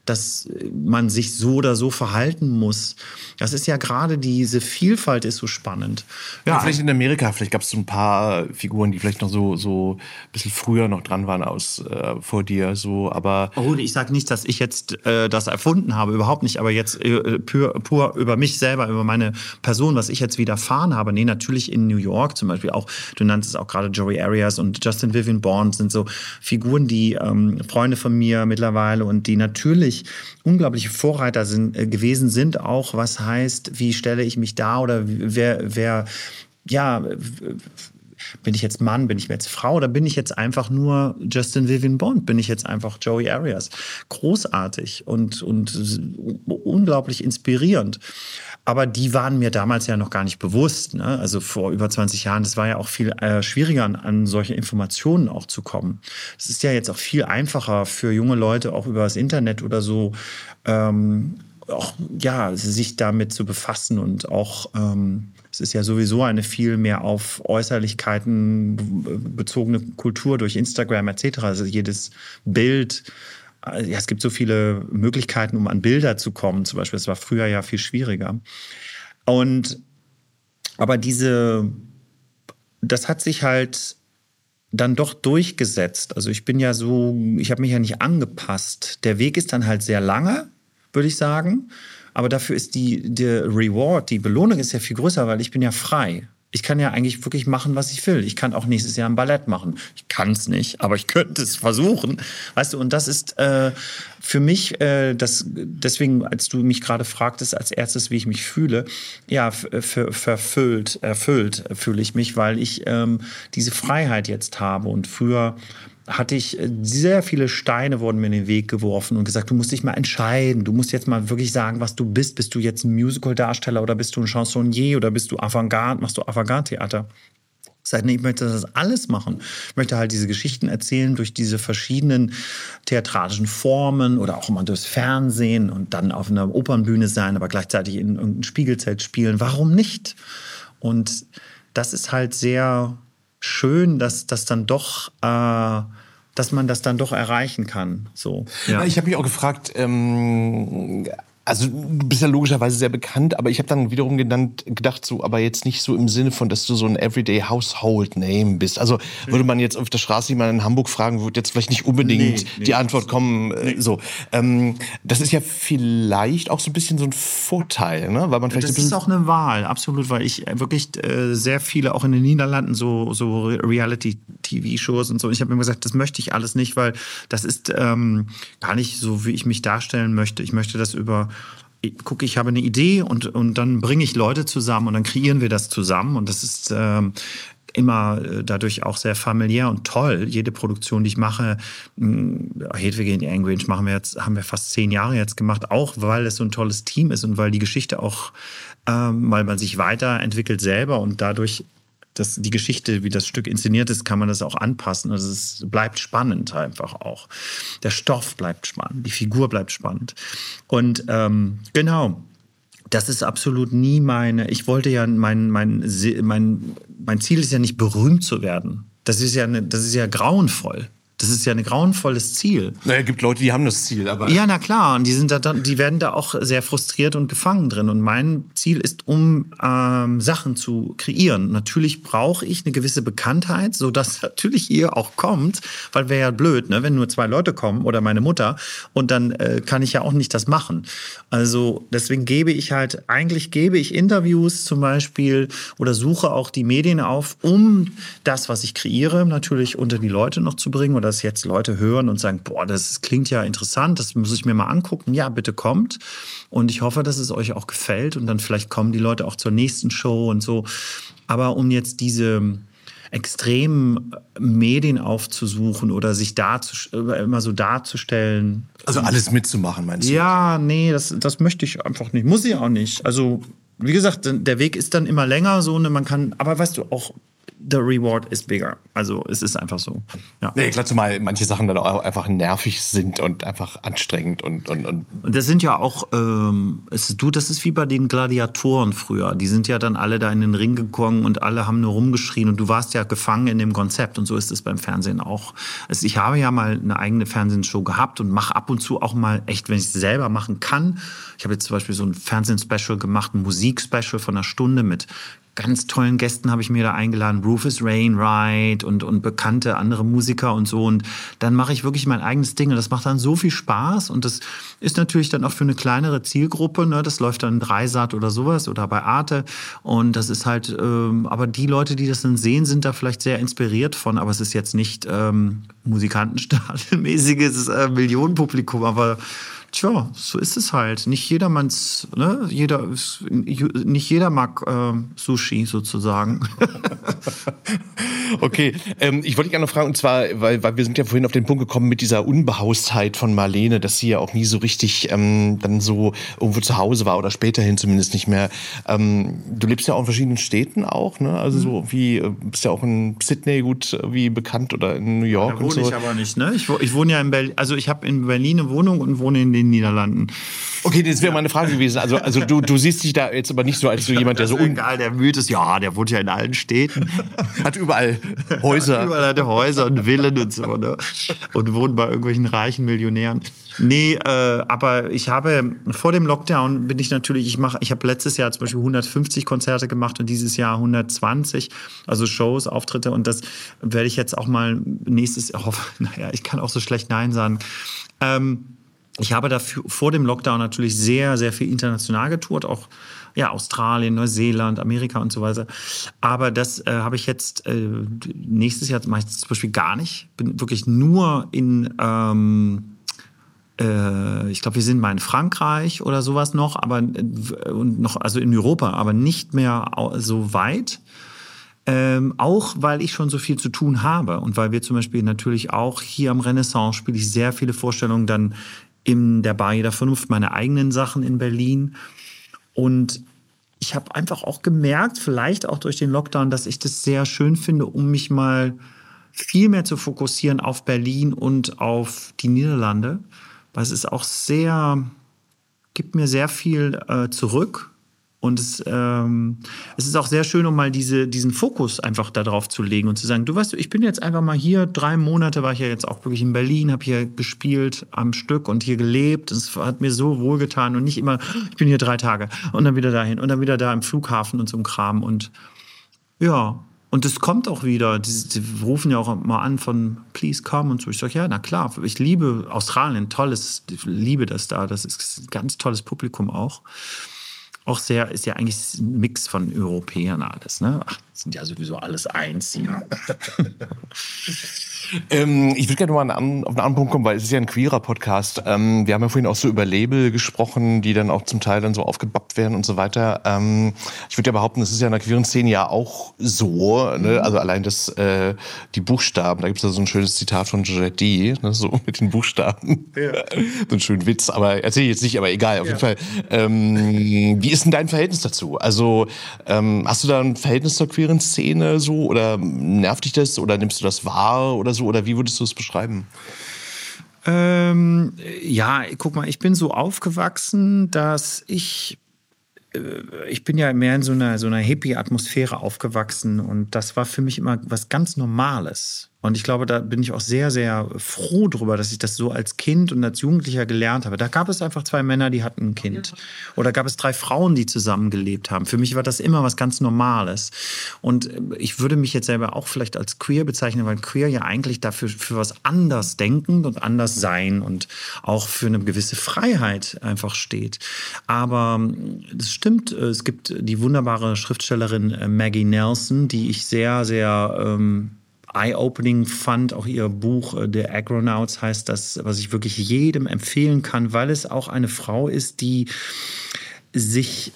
dass man sich so oder so verhalten muss. Das ist ja gerade diese Vielfalt ist so spannend. Ja, vielleicht in Amerika, vielleicht gab es so ein paar Figuren, die vielleicht noch so so ein bisschen früher noch dran waren aus äh, vor dir, so. Aber oh, ich sage nicht, dass ich jetzt äh, das erfunden habe, überhaupt nicht. Aber jetzt äh, pur, pur über mich selber, über meine Person, was ich jetzt widerfahren habe. Nee, natürlich in New York zum Beispiel auch. Du nanntest auch gerade Joey Arias und Justin Vivian Bond sind so Figuren, die ähm, Freunde von mir mittlerweile und die natürlich wirklich unglaubliche Vorreiter sind, äh, gewesen sind, auch was heißt, wie stelle ich mich da oder wer, wer, ja, bin ich jetzt Mann, bin ich jetzt Frau oder bin ich jetzt einfach nur Justin Vivian Bond, bin ich jetzt einfach Joey Arias? Großartig und, und unglaublich inspirierend. Aber die waren mir damals ja noch gar nicht bewusst. Ne? Also vor über 20 Jahren, das war ja auch viel äh, schwieriger, an, an solche Informationen auch zu kommen. Es ist ja jetzt auch viel einfacher für junge Leute, auch über das Internet oder so, ähm, auch ja, sich damit zu befassen und auch ähm, es ist ja sowieso eine viel mehr auf Äußerlichkeiten bezogene Kultur durch Instagram etc. Also jedes Bild ja, es gibt so viele Möglichkeiten, um an Bilder zu kommen. Zum Beispiel, das war früher ja viel schwieriger. Und aber diese, das hat sich halt dann doch durchgesetzt. Also ich bin ja so, ich habe mich ja nicht angepasst. Der Weg ist dann halt sehr lange, würde ich sagen. Aber dafür ist die, der Reward, die Belohnung ist ja viel größer, weil ich bin ja frei ich kann ja eigentlich wirklich machen, was ich will. Ich kann auch nächstes Jahr ein Ballett machen. Ich kann es nicht, aber ich könnte es versuchen. Weißt du, und das ist äh, für mich, äh, das, deswegen, als du mich gerade fragtest als erstes, wie ich mich fühle, ja, verfüllt, erfüllt fühle ich mich, weil ich ähm, diese Freiheit jetzt habe. Und früher hatte ich äh, sehr viele Steine wurden mir in den Weg geworfen und gesagt, du musst dich mal entscheiden. Du musst jetzt mal wirklich sagen, was du bist. Bist du jetzt ein Musical-Darsteller oder bist du ein Chansonnier oder bist du Avantgarde, machst du Avantgarde-Theater? Seit ich möchte das alles machen. Ich möchte halt diese Geschichten erzählen durch diese verschiedenen theatralischen Formen oder auch immer durchs Fernsehen und dann auf einer Opernbühne sein, aber gleichzeitig in irgendeinem Spiegelzelt spielen. Warum nicht? Und das ist halt sehr schön, dass das dann doch, äh, dass man das dann doch erreichen kann. So. Ja. Ich habe mich auch gefragt, ähm, also du bist ja logischerweise sehr bekannt, aber ich habe dann wiederum genannt, gedacht, so, aber jetzt nicht so im Sinne von, dass du so ein Everyday Household Name bist. Also würde man jetzt auf der Straße jemanden in Hamburg fragen, würde jetzt vielleicht nicht unbedingt nee, nee, die Antwort kommen. Äh, nee. So, ähm, das ist ja vielleicht auch so ein bisschen so ein Vorteil, ne? Weil man vielleicht das ist auch eine Wahl, absolut, weil ich wirklich äh, sehr viele auch in den Niederlanden so so Reality-TV-Shows und so. Ich habe mir gesagt, das möchte ich alles nicht, weil das ist ähm, gar nicht so, wie ich mich darstellen möchte. Ich möchte das über gucke, ich habe eine Idee und, und dann bringe ich Leute zusammen und dann kreieren wir das zusammen. Und das ist ähm, immer äh, dadurch auch sehr familiär und toll. Jede Produktion, die ich mache, hm, Hedwig in Range machen wir jetzt, haben wir fast zehn Jahre jetzt gemacht, auch weil es so ein tolles Team ist und weil die Geschichte auch, ähm, weil man sich weiterentwickelt selber und dadurch das, die Geschichte, wie das Stück inszeniert ist, kann man das auch anpassen. Also es bleibt spannend einfach auch. Der Stoff bleibt spannend, die Figur bleibt spannend. Und ähm, genau, das ist absolut nie meine. Ich wollte ja mein, mein, mein, mein Ziel ist ja nicht berühmt zu werden. Das ist ja, eine, das ist ja grauenvoll. Das ist ja ein grauenvolles Ziel. Naja, es gibt Leute, die haben das Ziel, aber. Ja, na klar. Und die, sind da, die werden da auch sehr frustriert und gefangen drin. Und mein Ziel ist, um ähm, Sachen zu kreieren. Natürlich brauche ich eine gewisse Bekanntheit, sodass natürlich ihr auch kommt, weil wäre ja blöd, ne? wenn nur zwei Leute kommen oder meine Mutter. Und dann äh, kann ich ja auch nicht das machen. Also deswegen gebe ich halt, eigentlich gebe ich Interviews zum Beispiel oder suche auch die Medien auf, um das, was ich kreiere, natürlich unter die Leute noch zu bringen oder das jetzt Leute hören und sagen, boah, das klingt ja interessant, das muss ich mir mal angucken. Ja, bitte kommt. Und ich hoffe, dass es euch auch gefällt und dann vielleicht kommen die Leute auch zur nächsten Show und so. Aber um jetzt diese extremen Medien aufzusuchen oder sich immer so darzustellen. Also alles mitzumachen, meinst du? Ja, nee, das, das möchte ich einfach nicht. Muss ich auch nicht. Also, wie gesagt, der Weg ist dann immer länger, so, ne, man kann, aber weißt du, auch the reward is bigger. Also es ist einfach so. Ja. Nee, klar, zumal manche Sachen dann auch einfach nervig sind und einfach anstrengend und und und. Und das sind ja auch, ähm, es, du, das ist wie bei den Gladiatoren früher. Die sind ja dann alle da in den Ring gekommen und alle haben nur rumgeschrien und du warst ja gefangen in dem Konzept und so ist es beim Fernsehen auch. Also ich habe ja mal eine eigene Fernsehshow gehabt und mache ab und zu auch mal echt, wenn ich es selber machen kann. Ich habe jetzt zum Beispiel so ein Fernsehspecial gemacht, ein Musikspecial von einer Stunde mit ganz tollen Gästen habe ich mir da eingeladen, Rufus Rainwright und, und bekannte andere Musiker und so. Und dann mache ich wirklich mein eigenes Ding und das macht dann so viel Spaß und das ist natürlich dann auch für eine kleinere Zielgruppe. Ne? Das läuft dann Dreisat oder sowas oder bei Arte und das ist halt, ähm, aber die Leute, die das dann sehen, sind da vielleicht sehr inspiriert von, aber es ist jetzt nicht ähm, Musikantenstadionmäßiges äh, Millionenpublikum, aber Tja, so ist es halt. Nicht jedermanns, ne? Jeder, nicht jeder mag äh, Sushi sozusagen. okay, ähm, ich wollte gerne noch fragen, und zwar, weil, weil wir sind ja vorhin auf den Punkt gekommen mit dieser Unbehaustheit von Marlene, dass sie ja auch nie so richtig ähm, dann so irgendwo zu Hause war oder späterhin zumindest nicht mehr. Ähm, du lebst ja auch in verschiedenen Städten auch, ne? Also so mhm. wie, äh, bist ja auch in Sydney gut äh, wie bekannt oder in New York ja, da wohne so. ich aber nicht, ne? Ich, ich wohne ja in Berlin, also ich habe in Berlin eine Wohnung und wohne in den den Niederlanden. Okay, das wäre meine Frage gewesen. Also, also du, du siehst dich da jetzt aber nicht so als so jemand, der so egal, der müde ist. Ja, der wohnt ja in allen Städten. Hat überall Häuser. überall hat er Häuser und Villen und so. Ne? Und wohnt bei irgendwelchen reichen Millionären. Nee, äh, aber ich habe vor dem Lockdown bin ich natürlich, ich mache, ich habe letztes Jahr zum Beispiel 150 Konzerte gemacht und dieses Jahr 120, also Shows, Auftritte und das werde ich jetzt auch mal nächstes Jahr, hoffe, naja, ich kann auch so schlecht Nein sagen. Ähm, ich habe dafür vor dem Lockdown natürlich sehr, sehr viel international getourt, auch ja, Australien, Neuseeland, Amerika und so weiter. Aber das äh, habe ich jetzt äh, nächstes Jahr mache ich zum Beispiel gar nicht. Bin wirklich nur in ähm, äh, ich glaube, wir sind mal in Frankreich oder sowas noch, aber äh, und noch, also in Europa, aber nicht mehr so weit. Ähm, auch weil ich schon so viel zu tun habe und weil wir zum Beispiel natürlich auch hier am Renaissance spiele ich sehr viele Vorstellungen dann in der Bar jeder Vernunft meine eigenen Sachen in Berlin. Und ich habe einfach auch gemerkt, vielleicht auch durch den Lockdown, dass ich das sehr schön finde, um mich mal viel mehr zu fokussieren auf Berlin und auf die Niederlande, weil es ist auch sehr, gibt mir sehr viel äh, zurück Und es, ähm, es ist auch sehr schön, um mal diese, diesen Fokus einfach darauf zu legen und zu sagen, du weißt, ich bin jetzt einfach mal hier, drei Monate war ich ja jetzt auch wirklich in Berlin, habe hier gespielt am Stück und hier gelebt. Es hat mir so wohlgetan und nicht immer, ich bin hier drei Tage und dann wieder dahin und dann wieder da im Flughafen und so ein Kram. Und ja, und es kommt auch wieder. Die, die, rufen ja auch mal an von Please come und so. Ich sage, ja, na klar, ich liebe Australien, tolles, ich liebe das da. Das ist ein ganz tolles Publikum auch auch sehr, ist ja eigentlich ein Mix von Europäern alles. Ne? Ach, sind ja sowieso alles eins hier. ähm, ich würde gerne mal auf einen anderen Punkt kommen, weil es ist ja ein queerer Podcast. Ähm, wir haben ja vorhin auch so über Label gesprochen, die dann auch zum Teil dann so aufgebappt werden und so weiter. Ähm, ich würde ja behaupten, es ist ja in der queeren Szene ja auch so. Ne? Also allein das, äh, die Buchstaben, da gibt es ja so ein schönes Zitat von Georgette D, ne? so mit den Buchstaben. Ja. so ein schönen Witz, aber erzähle ich jetzt nicht, aber egal. Auf ja. jeden Fall. Ähm, wie ist denn dein Verhältnis dazu? Also ähm, hast du da ein Verhältnis zur queeren Szene so oder nervt dich das oder nimmst du das wahr oder so oder wie würdest du es beschreiben? Ähm, ja, guck mal, ich bin so aufgewachsen, dass ich äh, ich bin ja mehr in so einer, so einer Hippie-Atmosphäre aufgewachsen und das war für mich immer was ganz Normales. Und ich glaube, da bin ich auch sehr, sehr froh drüber, dass ich das so als Kind und als Jugendlicher gelernt habe. Da gab es einfach zwei Männer, die hatten ein Kind. Oder gab es drei Frauen, die zusammengelebt haben. Für mich war das immer was ganz Normales. Und äh, ich würde mich jetzt selber auch vielleicht als queer bezeichnen, weil queer ja eigentlich dafür für was anders denken und anders sein und auch für eine gewisse Freiheit einfach steht. Aber es stimmt, äh, es gibt die wunderbare Schriftstellerin äh, Maggie Nelson, die ich sehr, sehr ähm, eye-opening fand. Auch ihr Buch äh, The Agronauts heißt das, was ich wirklich jedem empfehlen kann, weil es auch eine Frau ist, die sich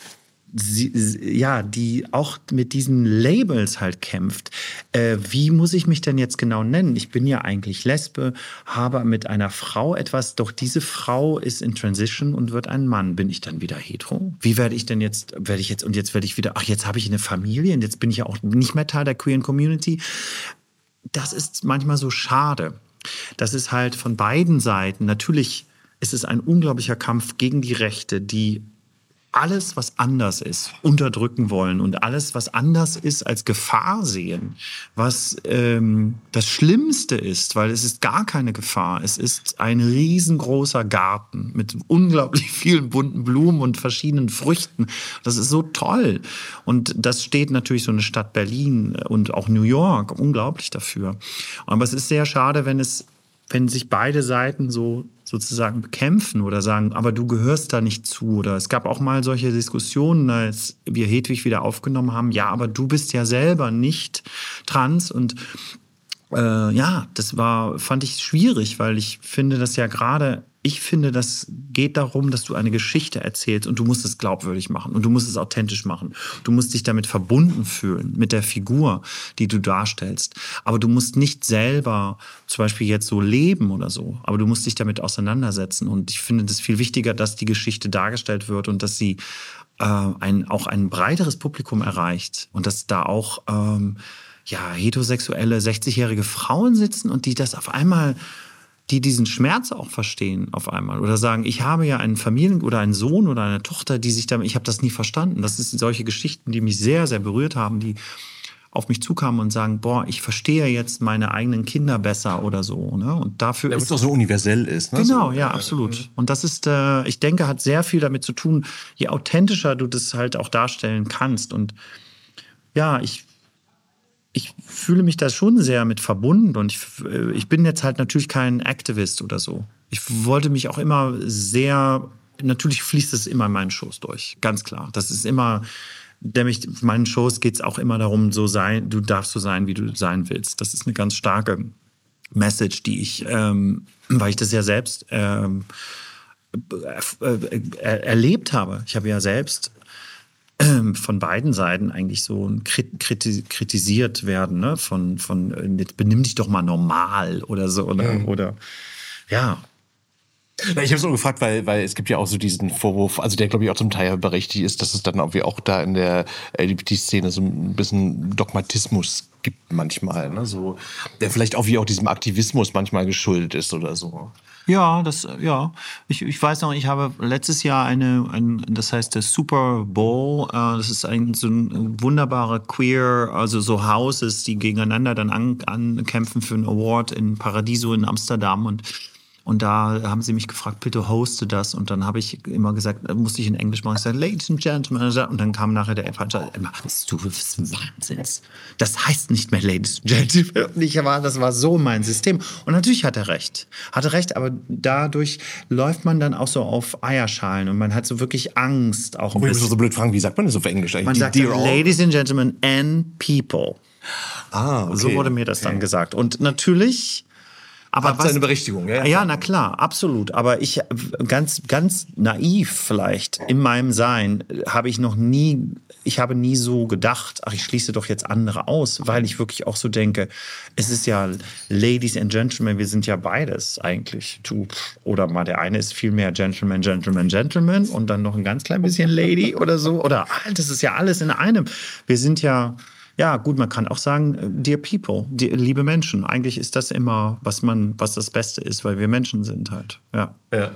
Sie, ja, die auch mit diesen Labels halt kämpft. Äh, wie muss ich mich denn jetzt genau nennen? Ich bin ja eigentlich Lesbe, habe mit einer Frau etwas, doch diese Frau ist in Transition und wird ein Mann. Bin ich dann wieder hetero? Wie werde ich denn jetzt, werde ich jetzt, und jetzt werde ich wieder, ach, jetzt habe ich eine Familie und jetzt bin ich ja auch nicht mehr Teil der queeren Community das ist manchmal so schade. Das ist halt von beiden Seiten. Natürlich ist es ein unglaublicher Kampf gegen die Rechte, die alles, was anders ist, unterdrücken wollen und alles, was anders ist, als Gefahr sehen, was ähm, das Schlimmste ist, weil es ist gar keine Gefahr. Es ist ein riesengroßer Garten mit unglaublich vielen bunten Blumen und verschiedenen Früchten. Das ist so toll. Und das steht natürlich so eine Stadt Berlin und auch New York unglaublich dafür. Aber es ist sehr schade, wenn es wenn sich beide Seiten so sozusagen bekämpfen oder sagen, aber du gehörst da nicht zu. Oder es gab auch mal solche Diskussionen, als wir Hedwig wieder aufgenommen haben, ja, aber du bist ja selber nicht trans und äh, ja, das war, fand ich schwierig, weil ich finde, dass ja gerade ich finde, das geht darum, dass du eine Geschichte erzählst und du musst es glaubwürdig machen und du musst es authentisch machen. Du musst dich damit verbunden fühlen, mit der Figur, die du darstellst. Aber du musst nicht selber zum Beispiel jetzt so leben oder so, aber du musst dich damit auseinandersetzen. Und ich finde es viel wichtiger, dass die Geschichte dargestellt wird und dass sie äh, ein, auch ein breiteres Publikum erreicht und dass da auch ähm, ja, heterosexuelle 60-jährige Frauen sitzen und die das auf einmal die diesen Schmerz auch verstehen auf einmal oder sagen, ich habe ja einen Familien- oder einen Sohn oder eine Tochter, die sich damit, ich habe das nie verstanden. Das sind solche Geschichten, die mich sehr, sehr berührt haben, die auf mich zukamen und sagen, boah, ich verstehe jetzt meine eigenen Kinder besser oder so. Ne? Und dafür ja, ist es auch so universell ist. Ne? Genau, so, ja, absolut. Und das ist, äh, ich denke, hat sehr viel damit zu tun, je authentischer du das halt auch darstellen kannst. Und ja, ich ich fühle mich da schon sehr mit verbunden und ich, äh, ich bin jetzt halt natürlich kein Aktivist oder so. Ich wollte mich auch immer sehr, natürlich fließt es immer in meinen Shows durch, ganz klar. Das ist immer, nämlich in meinen Shows geht es auch immer darum, so sein, du darfst so sein, wie du sein willst. Das ist eine ganz starke Message, die ich, ähm, weil ich das ja selbst ähm, äh, äh, erlebt habe. Ich habe ja selbst von beiden Seiten eigentlich so kritisiert werden, ne? Von, von äh, jetzt benimm dich doch mal normal oder so, oder, mhm. oder ja. Ich habe es nur gefragt, weil, weil es gibt ja auch so diesen Vorwurf, also der glaube ich auch zum Teil berechtigt ist, dass es dann irgendwie auch da in der LGBT-Szene so ein bisschen Dogmatismus gibt manchmal, ne? so, der vielleicht auch wie auch diesem Aktivismus manchmal geschuldet ist oder so. Ja, das, ja. Ich, ich weiß noch, ich habe letztes Jahr eine, ein, das heißt der Super Bowl, äh, das ist ein so ein wunderbarer Queer, also so Houses, die gegeneinander dann an, ankämpfen für einen Award in Paradiso in Amsterdam und und da haben sie mich gefragt, bitte hoste das. Und dann habe ich immer gesagt, musste ich in Englisch machen. Ich sage, Ladies and Gentlemen. Und dann kam nachher der Veranstalter, Emma, bist du des Wahnsinns. Das heißt nicht mehr Ladies and Gentlemen. Und ich war, das war so mein System. Und natürlich hat er recht. Hatte recht, aber dadurch läuft man dann auch so auf Eierschalen und man hat so wirklich Angst. Auch oh, ich muss so blöd fragen, wie sagt man das auf Englisch eigentlich? Man sagt Ladies and Gentlemen and people. Ah, okay. So wurde mir das dann gesagt. Und natürlich aber Hat was, seine Berechtigung, ja? Ja, na klar, absolut. Aber ich ganz, ganz naiv vielleicht in meinem Sein habe ich noch nie, ich habe nie so gedacht, ach, ich schließe doch jetzt andere aus, weil ich wirklich auch so denke, es ist ja Ladies and Gentlemen, wir sind ja beides eigentlich. Oder mal der eine ist viel mehr Gentleman, Gentleman, Gentleman und dann noch ein ganz klein bisschen Lady oder so. Oder das ist ja alles in einem. Wir sind ja ja, gut, man kann auch sagen, äh, dear people, die, liebe Menschen. Eigentlich ist das immer, was man, was das Beste ist, weil wir Menschen sind halt. Ja. ja.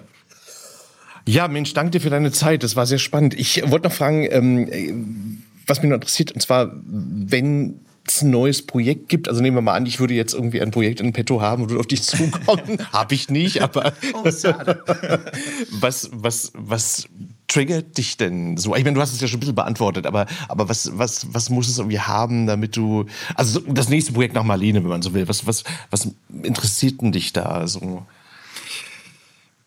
Ja, Mensch, danke dir für deine Zeit. Das war sehr spannend. Ich wollte noch fragen, ähm, was mich noch interessiert, und zwar, wenn es ein neues Projekt gibt, also nehmen wir mal an, ich würde jetzt irgendwie ein Projekt in petto haben und würde auf dich zukommen. Habe ich nicht, aber oh, was, was, was triggert dich denn so? Ich meine, du hast es ja schon ein bisschen beantwortet, aber, aber was, was, was muss es irgendwie haben, damit du. Also das nächste Projekt nach Marlene, wenn man so will. Was, was, was interessiert denn dich da so?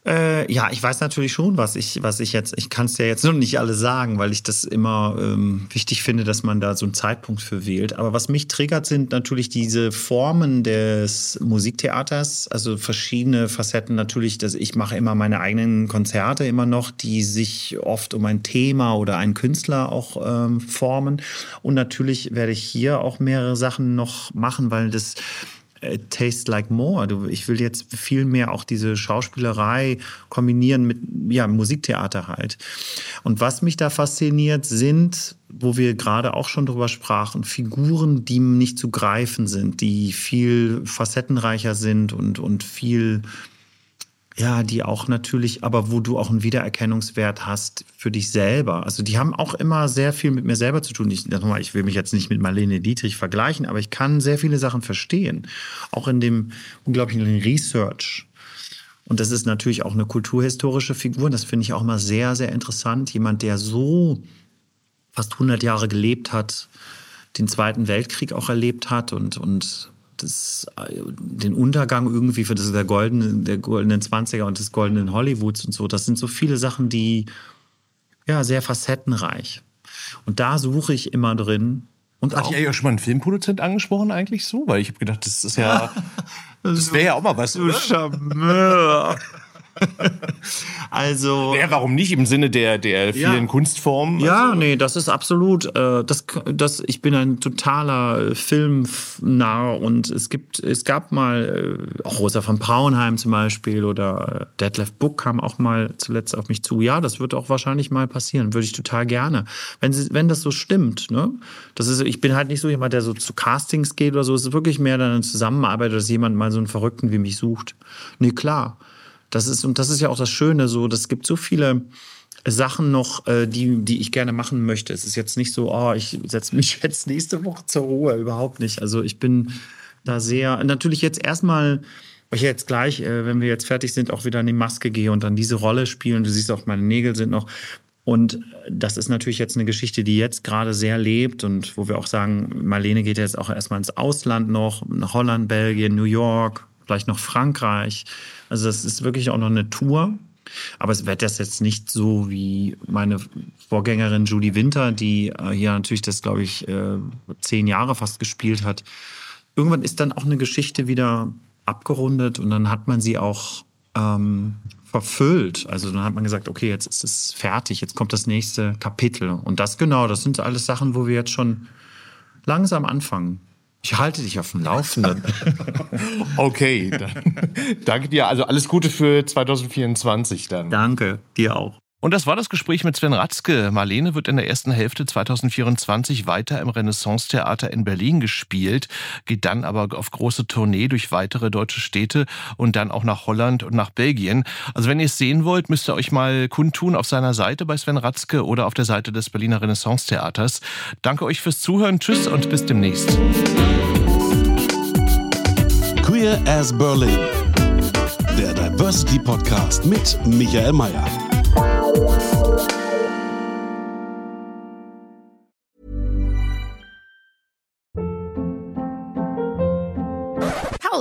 Äh, ja, ich weiß natürlich schon, was ich, was ich jetzt, ich kann es ja jetzt noch nicht alles sagen, weil ich das immer ähm, wichtig finde, dass man da so einen Zeitpunkt für wählt. Aber was mich triggert, sind natürlich diese Formen des Musiktheaters, also verschiedene Facetten natürlich, dass ich mache immer meine eigenen Konzerte immer noch, die sich oft um ein Thema oder einen Künstler auch ähm, formen. Und natürlich werde ich hier auch mehrere Sachen noch machen, weil das äh, taste like more. Du, ich will jetzt viel mehr auch diese Schauspielerei kombinieren mit ja, Musiktheater halt. Und was mich da fasziniert, sind, wo wir gerade auch schon drüber sprachen, Figuren, die nicht zu greifen sind, die viel facettenreicher sind und, und viel ja, die auch natürlich, aber wo du auch einen Wiedererkennungswert hast für dich selber. Also die haben auch immer sehr viel mit mir selber zu tun. Ich, ich will mich jetzt nicht mit Marlene Dietrich vergleichen, aber ich kann sehr viele Sachen verstehen. Auch in dem unglaublichen Research. Und das ist natürlich auch eine kulturhistorische Figur. Das finde ich auch immer sehr, sehr interessant. Jemand, der so fast 100 Jahre gelebt hat, den Zweiten Weltkrieg auch erlebt hat und, und das, den Untergang irgendwie für das, der, goldenen, der goldenen 20er und des goldenen Hollywoods und so. Das sind so viele Sachen, die ja sehr facettenreich. Und da suche ich immer drin. Und Hat ja schon mal einen Filmproduzent angesprochen eigentlich so? Weil ich habe gedacht, das ist ja, das wäre ja auch mal was. Du Charmeur. also. Ja, warum nicht im Sinne der, der vielen ja. Kunstformen? Ja, also. nee, das ist absolut. Äh, das, das, ich bin ein totaler Filmnarr und es gibt, es gab mal äh, auch Rosa von Braunheim zum Beispiel oder äh, Detlef Book kam auch mal zuletzt auf mich zu. Ja, das wird auch wahrscheinlich mal passieren. Würde ich total gerne. Wenn, sie, wenn das so stimmt, ne? Das ist, ich bin halt nicht so jemand, der so zu Castings geht oder so. Es ist wirklich mehr dann eine Zusammenarbeit, dass jemand mal so einen Verrückten wie mich sucht. Nee, klar. Das ist, und das ist ja auch das Schöne, so, das gibt so viele Sachen noch, äh, die, die ich gerne machen möchte. Es ist jetzt nicht so, oh, ich setze mich jetzt nächste Woche zur Ruhe, überhaupt nicht. Also ich bin da sehr, natürlich jetzt erstmal, weil ich jetzt gleich, äh, wenn wir jetzt fertig sind, auch wieder in die Maske gehe und dann diese Rolle spielen. Du siehst auch, meine Nägel sind noch. Und das ist natürlich jetzt eine Geschichte, die jetzt gerade sehr lebt und wo wir auch sagen, Marlene geht jetzt auch erstmal ins Ausland noch, nach Holland, Belgien, New York, vielleicht noch Frankreich. Also das ist wirklich auch noch eine Tour. Aber es wird das jetzt nicht so wie meine Vorgängerin Judy Winter, die äh, hier natürlich das, glaube ich, äh, zehn Jahre fast gespielt hat. Irgendwann ist dann auch eine Geschichte wieder abgerundet und dann hat man sie auch ähm, verfüllt. Also dann hat man gesagt, okay, jetzt ist es fertig, jetzt kommt das nächste Kapitel. Und das genau, das sind alles Sachen, wo wir jetzt schon langsam anfangen. Ich halte dich auf dem Laufenden. okay, dann danke dir. Also alles Gute für 2024 dann. Danke, dir auch. Und das war das Gespräch mit Sven Ratzke. Marlene wird in der ersten Hälfte 2024 weiter im Renaissance-Theater in Berlin gespielt, geht dann aber auf große Tournee durch weitere deutsche Städte und dann auch nach Holland und nach Belgien. Also wenn ihr es sehen wollt, müsst ihr euch mal kundtun auf seiner Seite bei Sven Ratzke oder auf der Seite des Berliner Renaissance-Theaters. Danke euch fürs Zuhören. Tschüss und bis demnächst. Queer as Berlin. Der Diversity Podcast mit Michael Mayer.